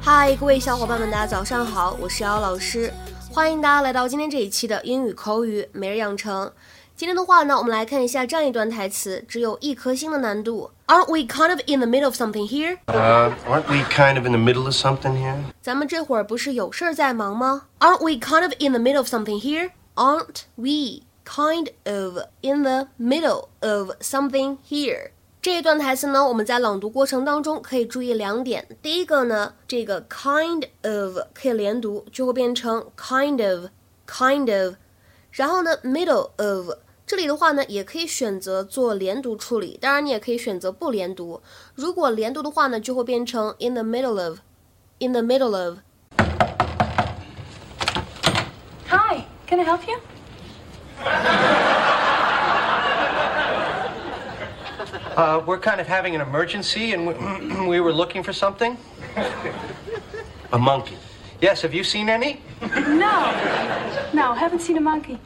嗨，各位小伙伴们，大家早上好，我是瑶老师，欢迎大家来到今天这一期的英语口语每日养成。今天的话呢，我们来看一下这样一段台词，只有一颗星的难度。Aren't we kind of in the middle of something here? Uh, aren't we kind of in the middle of something here? 咱们这会儿不是有事儿在忙吗？Aren't we kind of in the middle of something here? Aren't we kind of in the middle of something here? 这一段台词呢，我们在朗读过程当中可以注意两点。第一个呢，这个 kind of 可以连读，就会变成 kind of kind of。然后呢，middle of 这里的话呢，也可以选择做连读处理，当然你也可以选择不连读。如果连读的话呢，就会变成 in the middle of，in the middle of。Hi, can I help you? Uh, we're kind of having an emergency and we, we were looking for something. A monkey. Yes, have you seen any? No. No, haven't seen a monkey.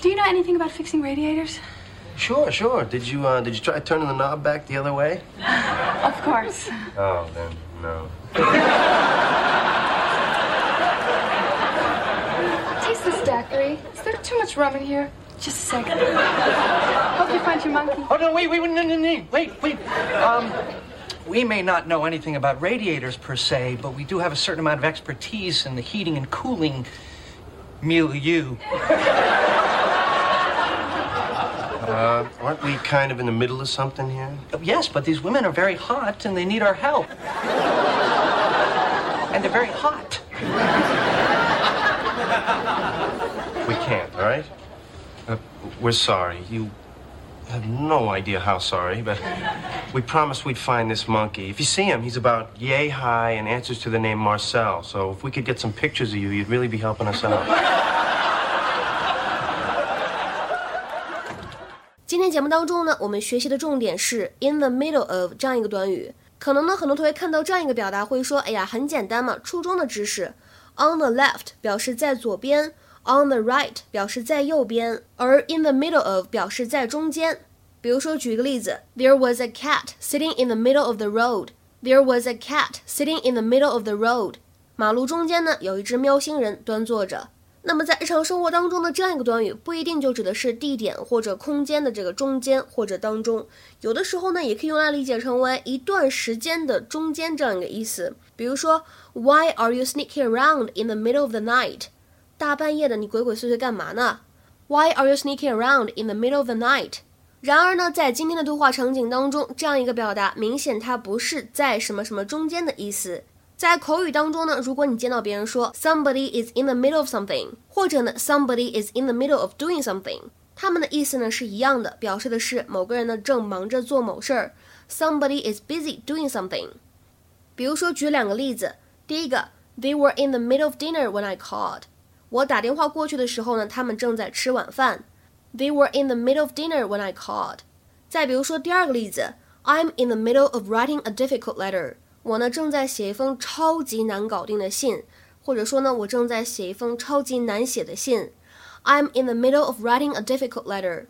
Do you know anything about fixing radiators? Sure, sure. Did you uh, did you try turning the knob back the other way? Of course. Oh, then no. Taste this daiquiri. Is there too much rum in here? Just a second. Hope you find your monkey. Oh no! Wait, wait, wait, no, no, no, wait, wait. Um, we may not know anything about radiators per se, but we do have a certain amount of expertise in the heating and cooling milieu. Uh, aren't we kind of in the middle of something here? Yes, but these women are very hot and they need our help. And they're very hot. We can't, all right? Uh, we're sorry. You have no idea how sorry, but we promised we'd find this monkey. If you see him, he's about yay high and answers to the name Marcel. So if we could get some pictures of you, you'd really be helping us out. 今天节目当中呢，我们学习的重点是 in the middle of 这样一个短语。可能呢，很多同学看到这样一个表达会说：“哎呀，很简单嘛，初中的知识。”On the left 表示在左边 ，on the right 表示在右边，而 in the middle of 表示在中间。比如说，举一个例子：There was a cat sitting in the middle of the road. There was a cat sitting in the middle of the road. 马路中间呢，有一只喵星人端坐着。那么在日常生活当中的这样一个短语，不一定就指的是地点或者空间的这个中间或者当中，有的时候呢，也可以用来理解成为一段时间的中间这样一个意思。比如说，Why are you sneaking around in the middle of the night？大半夜的你鬼鬼祟祟干嘛呢？Why are you sneaking around in the middle of the night？然而呢，在今天的对话场景当中，这样一个表达明显它不是在什么什么中间的意思。在口语当中呢，如果你见到别人说 somebody is in the middle of something，或者呢 somebody is in the middle of doing something，他们的意思呢是一样的，表示的是某个人呢正忙着做某事儿。Somebody is busy doing something。比如说举两个例子，第一个，They were in the middle of dinner when I called。我打电话过去的时候呢，他们正在吃晚饭。They were in the middle of dinner when I called。再比如说第二个例子，I'm in the middle of writing a difficult letter。我呢正在写一封超级难搞定的信，或者说呢我正在写一封超级难写的信。I'm in the middle of writing a difficult letter。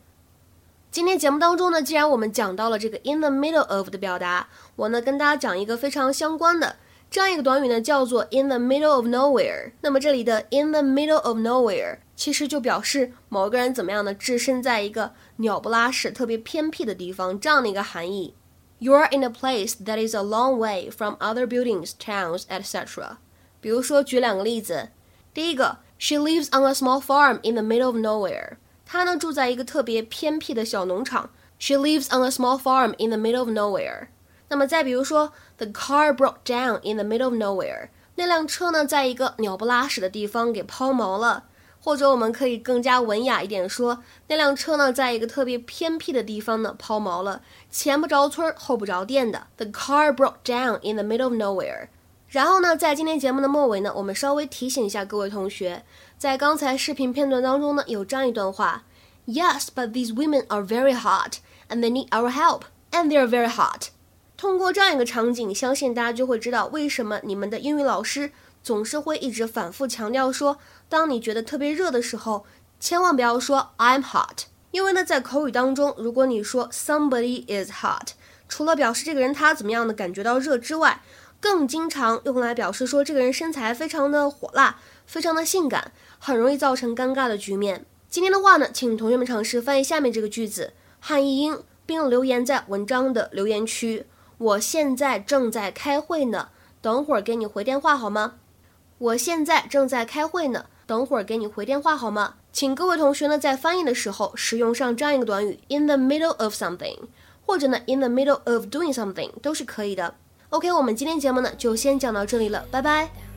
今天节目当中呢，既然我们讲到了这个 in the middle of 的表达，我呢跟大家讲一个非常相关的这样一个短语呢，叫做 in the middle of nowhere。那么这里的 in the middle of nowhere 其实就表示某个人怎么样呢，置身在一个鸟不拉屎、特别偏僻的地方这样的一个含义。You are in a place that is a long way from other buildings, towns, etc. 比如说，举两个例子。第一个，She lives on a small farm in the middle of nowhere. 她呢住在一个特别偏僻的小农场。She lives on a small farm in the middle of nowhere. 那么再比如说，The car broke down in the middle of nowhere. 那辆车呢在一个鸟不拉屎的地方给抛锚了。或者我们可以更加文雅一点说，那辆车呢，在一个特别偏僻的地方呢抛锚了，前不着村后不着店的。The car broke down in the middle of nowhere。然后呢，在今天节目的末尾呢，我们稍微提醒一下各位同学，在刚才视频片段当中呢，有这样一段话：Yes, but these women are very hot, and they need our help, and they are very hot。通过这样一个场景，相信大家就会知道为什么你们的英语老师总是会一直反复强调说。当你觉得特别热的时候，千万不要说 I'm hot，因为呢，在口语当中，如果你说 somebody is hot，除了表示这个人他怎么样的感觉到热之外，更经常用来表示说这个人身材非常的火辣，非常的性感，很容易造成尴尬的局面。今天的话呢，请同学们尝试翻译下面这个句子，汉译英，并留言在文章的留言区。我现在正在开会呢，等会儿给你回电话好吗？我现在正在开会呢，等会儿给你回电话好吗？请各位同学呢在翻译的时候使用上这样一个短语，in the middle of something，或者呢 in the middle of doing something 都是可以的。OK，我们今天节目呢就先讲到这里了，拜拜。